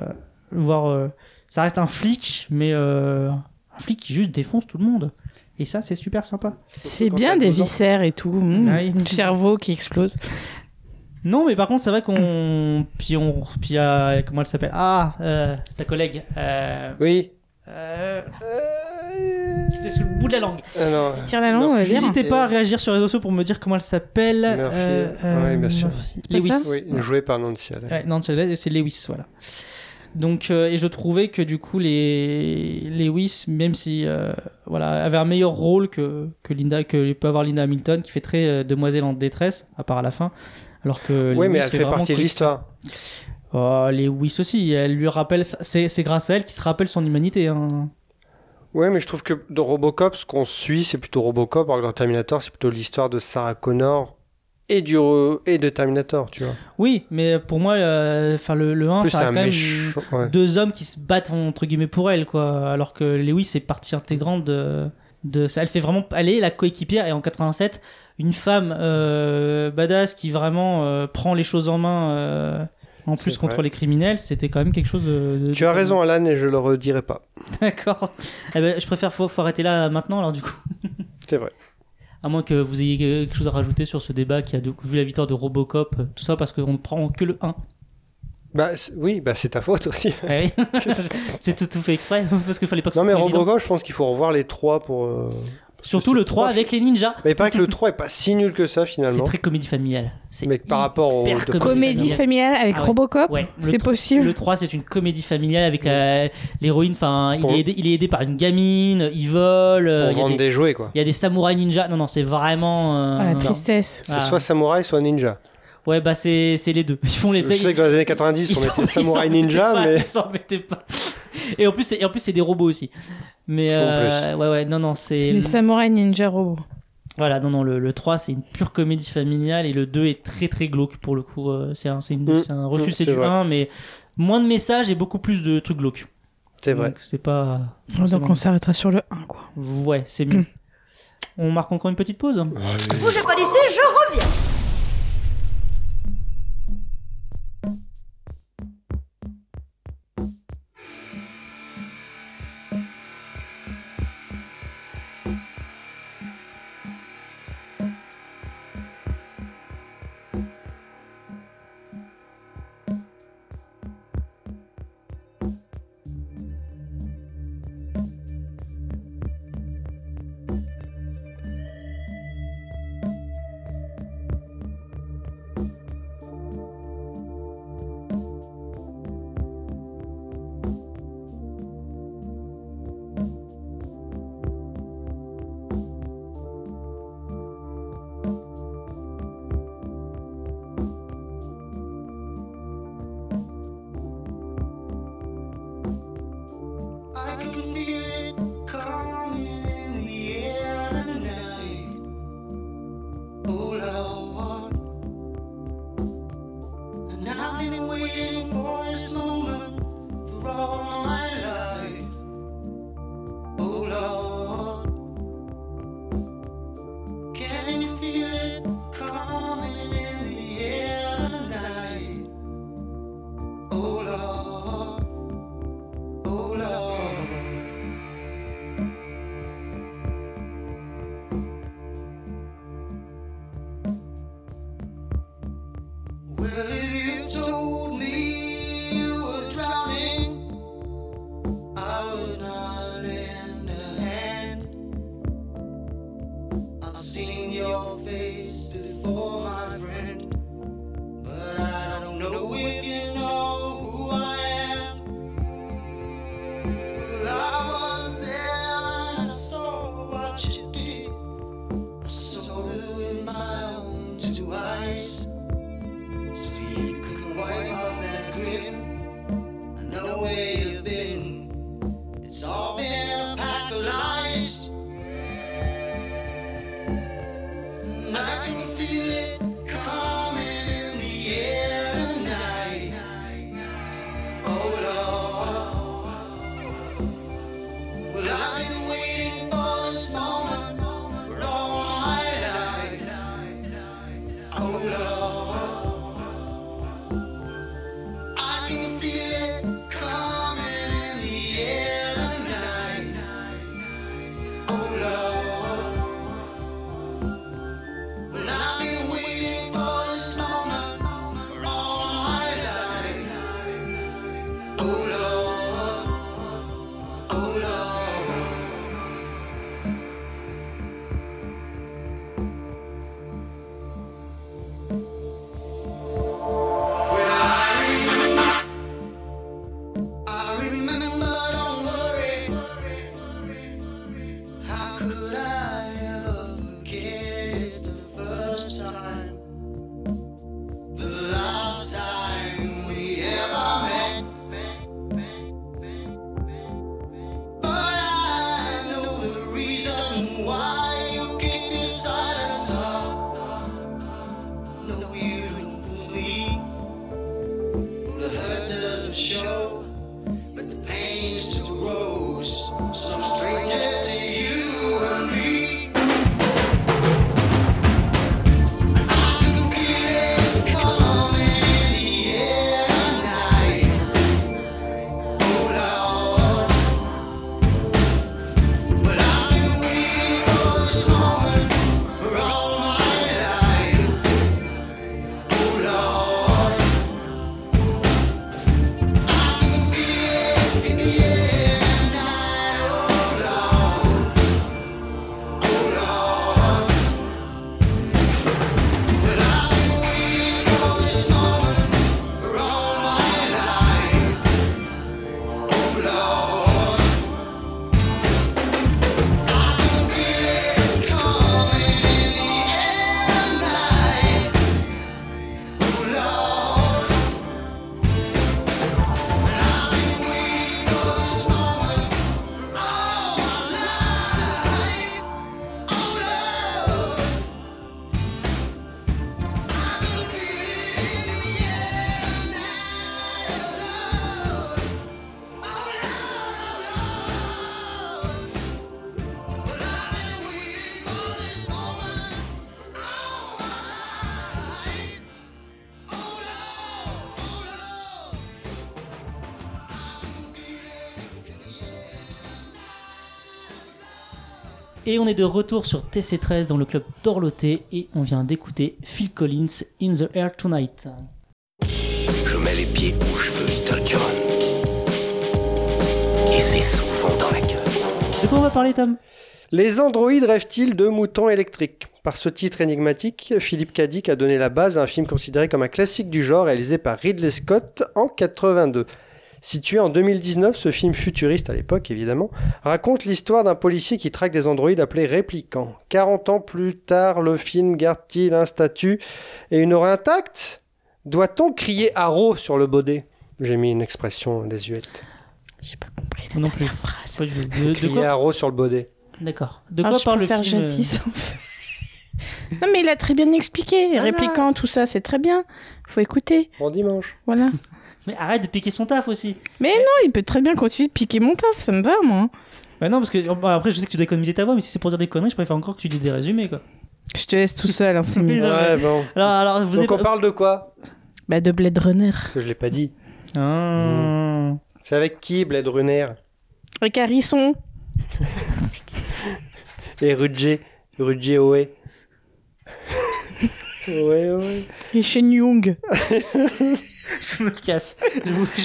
Voir, euh, ça reste un flic, mais euh, un flic qui juste défonce tout le monde. Et ça, c'est super sympa. C'est bien des viscères et tout. mmh. Oui. Le cerveau qui explose. Non, mais par contre, c'est vrai qu'on. Puis on. Puis euh, comment elle s'appelle? Ah, euh, sa collègue. Euh... Oui. Euh... J'étais sous le bout de la langue. Alors, Tire la langue. N'hésitez pas à réagir sur les réseaux sociaux pour me dire comment elle s'appelle. Murphy. Euh, Oui, bien sûr. Murphy. Pas Lewis. ça? Oui, joué par Nancy Allen. Ouais, non, c'est c'est Lewis, voilà. Donc, euh, et je trouvais que du coup, les Lewis, même si euh, voilà, avait un meilleur rôle que, que Linda, que peut avoir Linda Hamilton, qui fait très euh, demoiselle en détresse, à part à la fin, alors que Oui, mais elle fait partie de l'histoire. Oh, Lewis aussi, elle lui rappelle, c'est grâce à elle qu'il se rappelle son humanité. Hein. Ouais, mais je trouve que dans Robocop, ce qu'on suit, c'est plutôt Robocop, alors que dans Terminator, c'est plutôt l'histoire de Sarah Connor et, du, et de Terminator, tu vois. Oui, mais pour moi, euh, le, le 1, Plus ça c'est reste quand même ouais. deux hommes qui se battent entre guillemets pour elle, quoi. Alors que Lewis c'est partie intégrante de, de. Elle fait vraiment, elle est la coéquipière et en 87, une femme euh, badass qui vraiment euh, prend les choses en main. euh, en plus contre vrai. les criminels, c'était quand même quelque chose de. de- Tu as raison, Alan, et je le redirai pas. [laughs] D'accord. Eh ben, je préfère faut, faut arrêter là maintenant alors du coup. [laughs] C'est vrai. À moins que vous ayez quelque chose à rajouter sur ce débat qui a de- vu la victoire de Robocop, tout ça parce qu'on ne prend que le 1. Bah, oui, bah, c'est ta faute aussi. [laughs] Ouais. c'est tout, tout fait exprès parce qu'il fallait pas que non, mais évident. Robocop, je pense qu'il faut revoir les trois pour. euh, Surtout le 3 avec les ninjas. Mais il paraît que le 3 est pas si nul que ça, C'est finalement. très comédie familiale. C'est Mais par rapport au. comédie Comédie familiale avec Ah ouais. Robocop Ouais, C'est possible. Le 3, c'est une comédie familiale avec la- l'héroïne. Enfin, il, est aidé, il est aidé par une gamine, il vole. euh, il y a des- des jouets, quoi. Il y a des samouraïs ninjas. Non, non, c'est vraiment. euh, Oh, la non. tristesse. C'est Ah. soit samouraï, soit ninja. Ouais, bah c'est c'est les deux. [laughs] Ils font les. Je sais que dans les années 90, ils on s'en- mettait ils samouraï ninja, pas, mais. Ils s'embêtaient pas. Et en plus, c'est- et en plus, c'est des robots aussi. Mais euh, ouais, ouais, non, non, c'est. Les samouraïs ninja robots. Voilà, non, non, le, le 3 c'est une pure comédie familiale et le 2 est très très glauque pour le coup. euh, C'est un, c'est une- Mm, c'est un reçu, mm, c'est c'est du vrai. 1, mais moins de messages et beaucoup plus de trucs glauques. C'est vrai. Donc c'est pas. Oh, Donc on s'arrêtera sur le 1, quoi. Ouais, c'est mieux. [clears throat] On marque encore une petite pause Bougez pas d'ici, je reviens. Et on est de retour sur TC13 dans le club d'Orloté et on vient d'écouter Phil Collins In the Air Tonight. Je mets les pieds où je veux, Little John. Et c'est souvent dans la gueule. De quoi on va parler, Tom? Les androïdes rêvent-ils de moutons électriques? Par ce titre énigmatique, Philippe Cadic a donné la base à un film considéré comme un classique du genre réalisé par Ridley Scott en 82. Situé en 2019, ce film futuriste à l'époque évidemment raconte l'histoire d'un policier qui traque des androïdes appelés réplicants. 40 ans plus tard, le film garde-t-il un statut et une aura intacte? Doit-on crier haro sur le baudet? J'ai mis une expression désuète. non plus. Pas du- de- de Crier haro sur le baudet. D'accord. De Ah, quoi je parle le film euh, jadis, en fait. [laughs] Non, mais il a très bien expliqué. Répliquant, tout ça, c'est très bien. Faut écouter. Bon dimanche. Voilà. [laughs] Mais arrête de piquer son taf aussi. Mais non, il peut très bien continuer de piquer mon taf, ça me va, moi. Bah non, parce que bon, après, je sais que tu dois économiser ta voix, mais si c'est pour dire des conneries, je préfère encore que tu dises des résumés, quoi. Je te laisse tout seul, hein, c'est mieux. Ouais, bon. Alors, alors, vous Donc avez- on parle de quoi? Bah, de Blade Runner. Parce que je l'ai pas dit. Ah. C'est avec qui, Blade Runner? Avec Harrison. [laughs] Et Rudger Rudger Oe. ouais, [laughs] ouais. Et Shen Young. [laughs] [laughs] je me casse. Je vous, je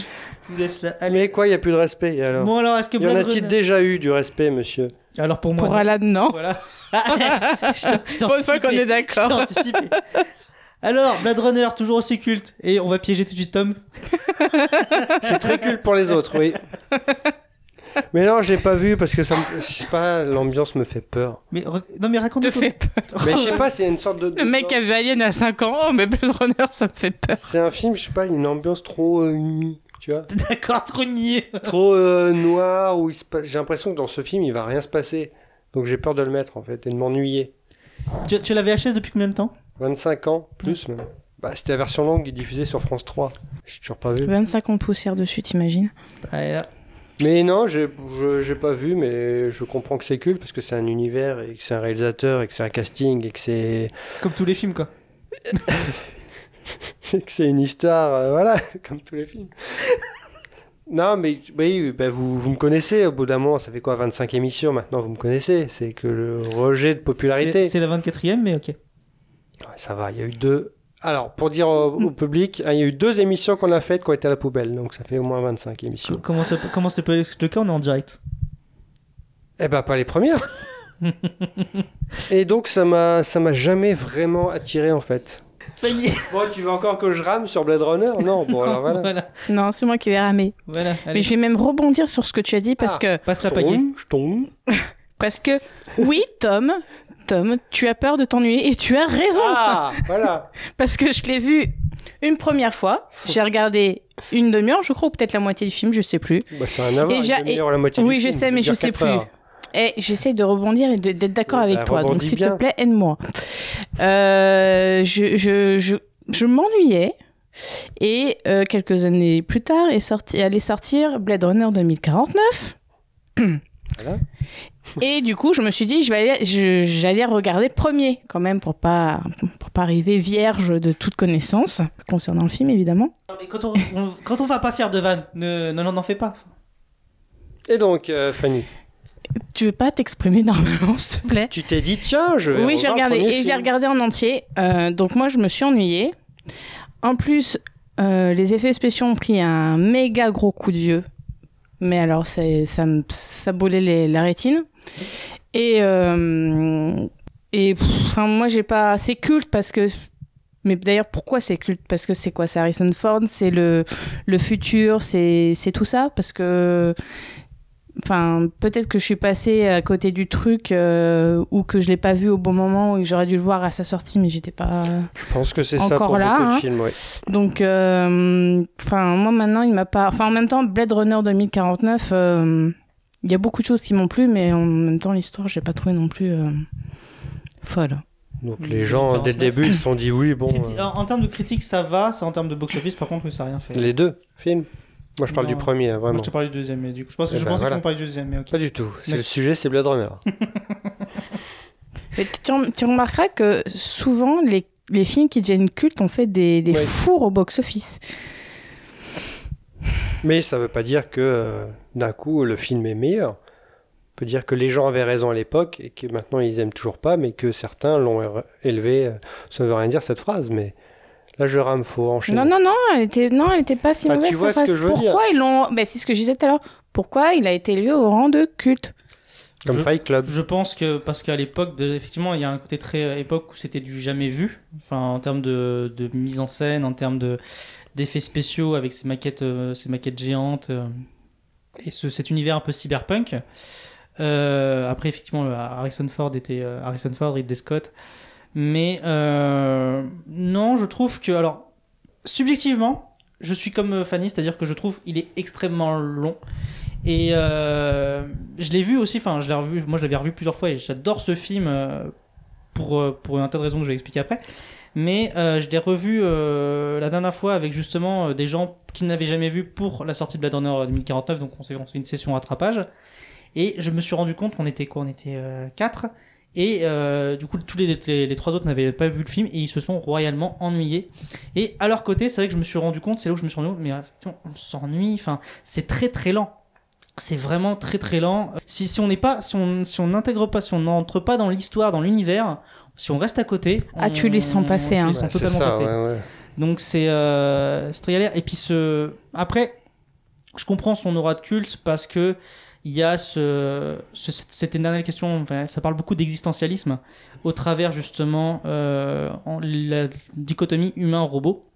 vous laisse là. Allez. Mais quoi, il n'y a plus de respect alors Bon, alors, est-ce que Y en Blade a-t-il Runner- déjà eu du respect, monsieur Alors, pour moi. Pour non. Alan, non. Voilà. [laughs] Je Pour une fois qu'on est d'accord. Je t'ai anticipé. Alors, Blade Runner, toujours aussi culte. Et on va piéger tout de suite Tom. C'est très culte pour les autres, oui. [laughs] Mais non, j'ai pas vu parce que ça me... je sais pas, l'ambiance me fait peur. Mais, re- non, mais raconte Te fait peur. Mais je sais pas, c'est une sorte de. Le mec a vu Alien à 5 ans, oh, mais Blade Runner, ça me fait peur. C'est un film, je sais pas, une ambiance trop. euh, tu vois [laughs] D'accord, trop niais. Trop euh, noir, où il se passe- j'ai l'impression que dans ce film, il va rien se passer. Donc j'ai peur de le mettre en fait et de m'ennuyer. Tu, tu as la VHS depuis combien de temps? 25 ans, plus même. Bah, c'était la version longue diffusée sur France 3. J'ai toujours pas vu. 25 ans de poussière dessus, t'imagines? Ouais, là. Mais non, j'ai pas vu, mais je comprends que c'est culte parce que c'est un univers et que c'est un réalisateur et que c'est un casting et que c'est Comme tous les films, quoi. [laughs] et que c'est une histoire, euh, voilà, [laughs] comme tous les films. Non, mais oui, bah, vous, vous me connaissez, au bout d'un moment, ça fait quoi, 25 émissions maintenant, vous me connaissez. C'est que le rejet de popularité. C'est la 24ème, mais ok. Ouais, ça va, il y a eu deux. Alors, pour dire au, au public, hein, il y a eu deux émissions qu'on a faites qui ont été à la poubelle, donc ça fait au moins 25 émissions. Comment ça, peut- comment ça peut être le cas On est en direct? Eh ben, pas les premières. [laughs] Et donc, ça m'a, ça m'a jamais vraiment attiré en fait. Fanny [laughs] Bon, tu veux encore que je rame sur Blade Runner? Non, bon, alors voilà. [laughs] Voilà, Non, c'est moi qui vais ramer. voilà. Mais je vais même rebondir sur ce que tu as dit parce Ah. que Passe la pagaie. Je tombe. parce que oui, Tom, Tom, tu as peur de t'ennuyer et tu as raison Ah, voilà. [laughs] parce que je l'ai vu une première fois. J'ai regardé une demi-heure, je crois, ou peut-être la moitié du film, je sais plus. Bah, c'est un avant, Et une demi-heure, la moitié Oui, du je film, sais, mais je sais plus. heures. Et j'essaie de rebondir et d'être d'accord avec Bah, toi. Donc, s'il te plaît, aide-moi. Euh, je, je, je, je m'ennuyais. Et euh, quelques années plus tard, est sorti, allait sortir Blade Runner 2049. Voilà. [clears throat] Et du coup, je me suis dit, je vais aller, je- j'allais regarder premier, quand même, pour pas, pour pas arriver vierge de toute connaissance, concernant le film, évidemment. Non, mais quand on, on- quand on va pas faire de vanne, ne, ne n'en fais pas. Et donc, euh, Fanny, Tu veux pas t'exprimer normalement, s'il te plaît? Tu t'es dit, tiens, je vais Oui, j'ai regardé. Et je l'ai regardé en entier. Euh, donc moi, je me suis ennuyée. En plus, euh, les effets spéciaux ont pris un méga gros coup de vieux. Mais alors, c'est- ça me ça brûlait les, la rétine. Et, euh, et enfin, moi, j'ai pas... C'est culte parce que... Mais d'ailleurs, pourquoi c'est culte? Parce que c'est quoi? C'est Harrison Ford, c'est le, le futur, c'est c'est tout ça? Parce que... Enfin, peut-être que je suis passée à côté du truc euh, ou que je l'ai pas vu au bon moment ou que j'aurais dû le voir à sa sortie, mais j'étais pas Je pense que c'est ça pour là. beaucoup de hein. films, ouais. Donc, euh, enfin, moi maintenant, il m'a pas. Enfin, en même temps, Blade Runner 2049, euh, il y a beaucoup de choses qui m'ont plu, mais en même temps, l'histoire, je l'ai pas trouvé non plus euh, folle. Donc les gens, dès le début, ils se sont dit oui, bon. Criti- euh, En, en termes de critique, ça va. C'est en termes de box-office, par contre, ça a rien fait. les deux films. Moi, je parle Non. du premier, Moi, vraiment. je te parlais du deuxième, mais du coup, je pense que Eh je ben, pensais voilà. qu'on parlait du deuxième, mais ok. Pas du tout. C'est Mais- le sujet, c'est Blade Runner. Mais tu, rem- tu remarqueras que souvent, les, les films qui deviennent cultes ont fait des, des Ouais. fours au box-office. Mais ça veut pas dire que euh, d'un coup le film est meilleur. On peut dire que les gens avaient raison à l'époque et que maintenant ils aiment toujours pas, mais que certains l'ont élevé. euh, Ça veut rien dire cette phrase, mais là je rame, faut enchaîner. Non, non, non, elle était, non, elle était pas si Ah, mauvaise. tu vois cette ce que je veux dire. Pourquoi ils l'ont. Ben, c'est ce que je disais tout à l'heure. Pourquoi il a été élevé au rang de culte? Comme je, Fight Club. Je pense que parce qu'à l'époque, effectivement, il y a un côté très euh, époque où c'était du jamais vu. Enfin, en termes de, de mise en scène, en termes de d'effets spéciaux avec ces maquettes, euh, ces maquettes géantes euh, et ce, cet univers un peu cyberpunk. Euh, après, effectivement, Harrison Ford était euh, Harrison Ford, Ridley Scott. Mais euh, non, je trouve que alors subjectivement, je suis comme Fanny, c'est-à-dire que je trouve il est extrêmement long. Et je l'ai vu aussi, enfin, je l'ai revu, moi je l'avais revu plusieurs fois et j'adore ce film pour, pour un tas de raisons que je vais expliquer après. Mais euh, je l'ai revu euh, la dernière fois avec justement euh, des gens qui ne l'avaient jamais vu pour la sortie de Blade Runner 2049, donc on s'est fait une session rattrapage. Et je me suis rendu compte qu'on était quoi? On était euh, quatre. Et du coup, tous les, les, trois autres n'avaient pas vu le film et ils se sont royalement ennuyés. Et à leur côté, c'est vrai que je me suis rendu compte, c'est là où je me suis rendu compte, mais on s'ennuie, enfin, c'est très très lent. C'est vraiment très très lent. Si, on n'est pas, si on n'intègre pas, si on n'entre pas dans l'histoire, dans l'univers, si on reste à côté, Ah, tu les sens passer, tu hein. les sens Ouais, c'est totalement ça, passer. ouais, ouais. Donc c'est euh, c'est très galère. Et puis ce après, je comprends son aura de culte parce que il y a ce, ce- cette éternelle question. Enfin, ça parle beaucoup d'existentialisme au travers justement euh, en- la dichotomie humain-robot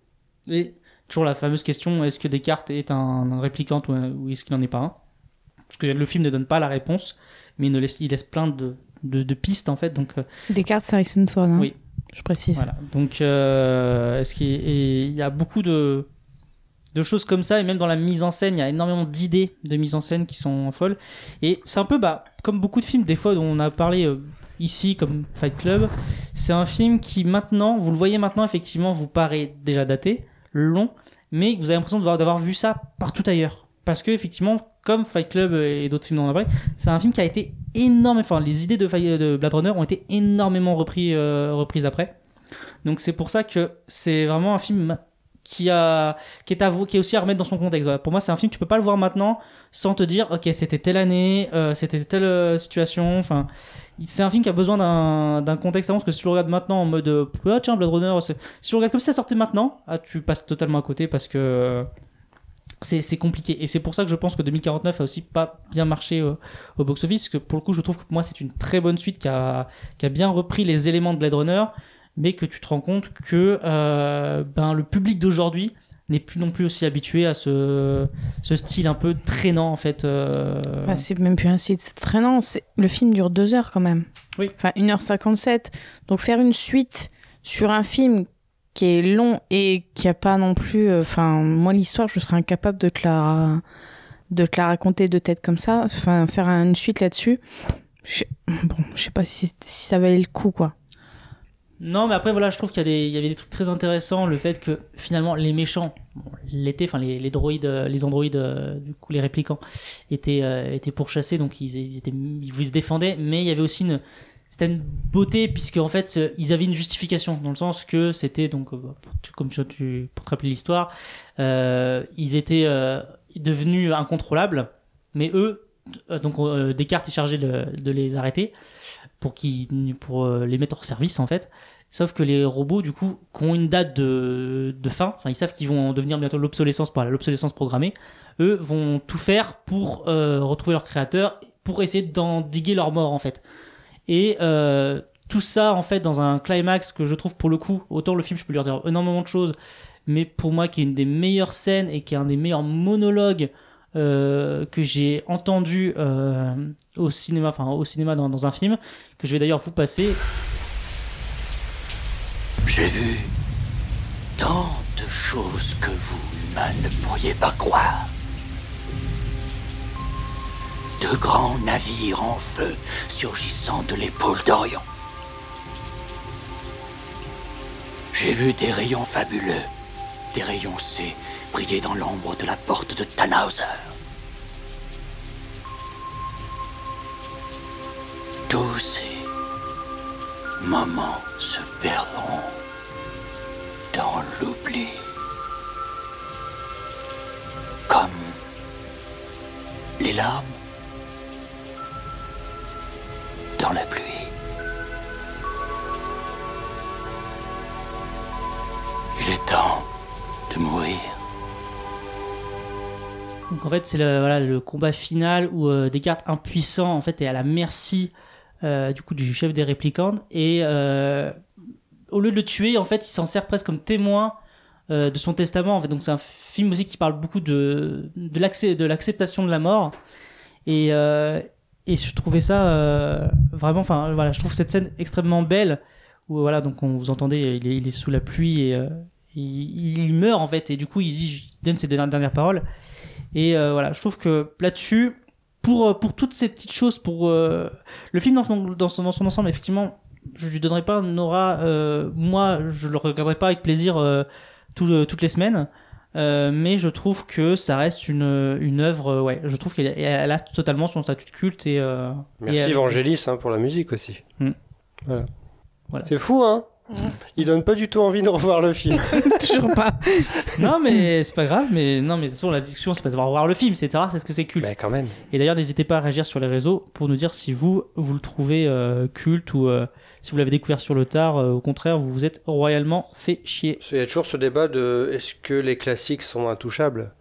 et toujours la fameuse question est-ce que Descartes est un, un réplicante ou, est-ce qu'il n'en est pas un? Parce que le film ne donne pas la réponse, mais il, ne laisse, il laisse plein de, de, de pistes en fait. Donc euh, Descartes, Harrison Ford. hein. Oui. Je précise. voilà. Donc, euh, est-ce qu'il y a beaucoup de, de choses comme ça, et même dans la mise en scène, il y a énormément d'idées de mise en scène qui sont folles. Et c'est un peu, bah, comme beaucoup de films, des fois, dont on a parlé euh, ici, comme Fight Club, c'est un film qui maintenant, vous le voyez maintenant, effectivement, vous paraît déjà daté, long, mais vous avez l'impression d'avoir vu ça partout ailleurs. Parce que, effectivement, comme Fight Club et d'autres films dont on a parlé, c'est un film qui a été énorme. Enfin, les idées de, de Blade Runner ont été énormément repris, euh, reprises après. Donc c'est pour ça que c'est vraiment un film qui a qui est à qui aussi à remettre dans son contexte. Pour moi, c'est un film tu peux pas le voir maintenant sans te dire OK, c'était telle année, euh, c'était telle euh, situation, enfin c'est un film qui a besoin d'un contexte avant parce que si tu le regardes maintenant en mode ah tiens Blade Runner, si tu le regardes comme si ça sortait maintenant, ah tu passes totalement à côté parce que c'est compliqué et c'est pour ça que je pense que 2049 a aussi pas bien marché euh, au box office parce que pour le coup je trouve que pour moi c'est une très bonne suite qui a qui a bien repris les éléments de Blade Runner mais que tu te rends compte que euh, ben, le public d'aujourd'hui n'est plus non plus aussi habitué à ce, ce style un peu traînant en fait. euh. C'est même plus un c'est traînant. Le film dure deux heures quand même. Oui. Enfin, 1h57. Donc faire une suite sur un film qui est long et qui a pas non plus. euh, Enfin, moi, l'histoire, je serais incapable de te la, de te la raconter de tête comme ça. Enfin, faire une suite là-dessus. Bon, je sais pas si, ça valait le coup, quoi. Non, mais après voilà, je trouve qu'il y, avait des trucs très intéressants. Le fait que finalement les méchants, enfin les, les droïdes, euh, les androïdes, euh, du coup les réplicants étaient étaient pourchassés, donc ils, ils étaient ils se défendaient, mais il y avait aussi une certaine beauté puisque en fait euh, ils avaient une justification dans le sens que c'était donc euh, tu- comme tu, pour te rappeler l'histoire, euh, ils étaient euh, devenus incontrôlables, mais eux euh, donc euh, Descartes est chargé de, de les arrêter pour qu'ils pour les mettre hors service en fait. Sauf que les robots, du coup, qui ont une date de, de fin, enfin, ils savent qu'ils vont devenir bientôt l'obsolescence par l'obsolescence programmée, eux vont tout faire pour retrouver leur créateur, pour essayer d'endiguer leur mort, en fait. Et euh, tout ça, en fait, dans un climax que je trouve, pour le coup, autant le film, je peux lui dire énormément de choses, mais pour moi, qui est une des meilleures scènes et qui est un des meilleurs monologues euh, que j'ai entendu euh, au cinéma, enfin au cinéma dans, dans un film, que je vais d'ailleurs vous passer. J'ai vu tant de choses que vous, humains, ne pourriez pas croire. De grands navires en feu surgissant de l'épaule d'Orient. J'ai vu des rayons fabuleux, des rayons C, briller dans l'ombre de la porte de Tannhauser. Tous ces moments se perdront dans l'oubli. Comme les larmes dans la pluie. Il est temps de mourir. Donc en fait, c'est le, combat final où euh, Descartes, impuissant, en fait, est à la merci euh, du chef des réplicants et euh, au lieu de le tuer, en fait, il s'en sert presque comme témoin de son testament. En fait, donc c'est un film aussi qui parle beaucoup de de l'acceptation de la mort et et je trouvais ça euh, vraiment, enfin voilà, je trouve cette scène extrêmement belle où voilà, donc on vous entendez, il est, sous la pluie et euh, il, meurt en fait et du coup il, donne ses dernières, dernières paroles et euh, voilà, je trouve que là-dessus, pour, pour toutes ces petites choses, pour le film dans son, dans, son, dans son ensemble, effectivement, je lui donnerai pas euh, moi, je le regarderai pas avec plaisir tout toutes les semaines. Euh, mais je trouve que ça reste une, une œuvre, ouais, je trouve qu'elle elle a totalement son statut de culte et. euh, Merci et elle- hein, pour la musique aussi. Mm. Voilà. Voilà. C'est fou, hein? Il donne pas du tout envie de [laughs] revoir le film. [laughs] Toujours pas. non mais c'est pas grave mais non mais de toute façon la discussion c'est pas de savoir voir le film c'est de savoir c'est ce que c'est culte Mais quand même. et d'ailleurs n'hésitez pas à réagir sur les réseaux pour nous dire si vous vous le trouvez euh, culte ou euh, si vous l'avez découvert sur le tard euh, au contraire vous vous êtes royalement fait chier Il y a toujours ce débat de est-ce que les classiques sont intouchables?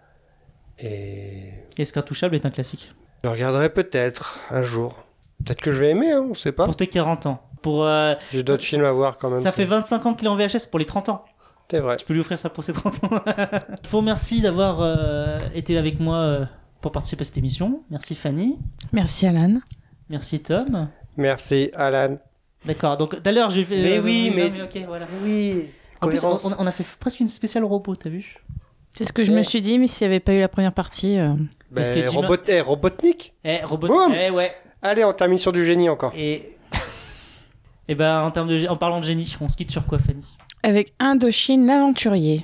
Et est-ce qu'Intouchable est un classique? Je regarderai peut-être un jour. Peut-être que je vais aimer, hein, on sait pas. pour tes 40 ans pour euh, J'ai d'autres films à voir quand même. ça fait 25 ans qu'il est en VHS pour les 30 ans C'est vrai. je peux lui offrir ça pour ses 30 ans [laughs] je vous remercie d'avoir euh, été avec moi euh, pour participer à cette émission merci Fanny Merci Alan. merci Tom Merci Alan. D'accord donc tout à l'heure j'ai fait Mais euh, oui, mais- ok voilà Oui. En plus, on, a fait presque une spéciale robot, t'as vu? C'est ce que je me suis dit, mais s'il n'y avait pas eu la première partie. euh, Ben, Parce que Jim- robot... eh, Robotnik Eh, robot. Boum Eh, ouais. Allez, on termine sur du génie encore. Et. Et ben, en, termes de, gé- en parlant de génie, on se quitte sur quoi, Fanny? Avec Indochine l'aventurier.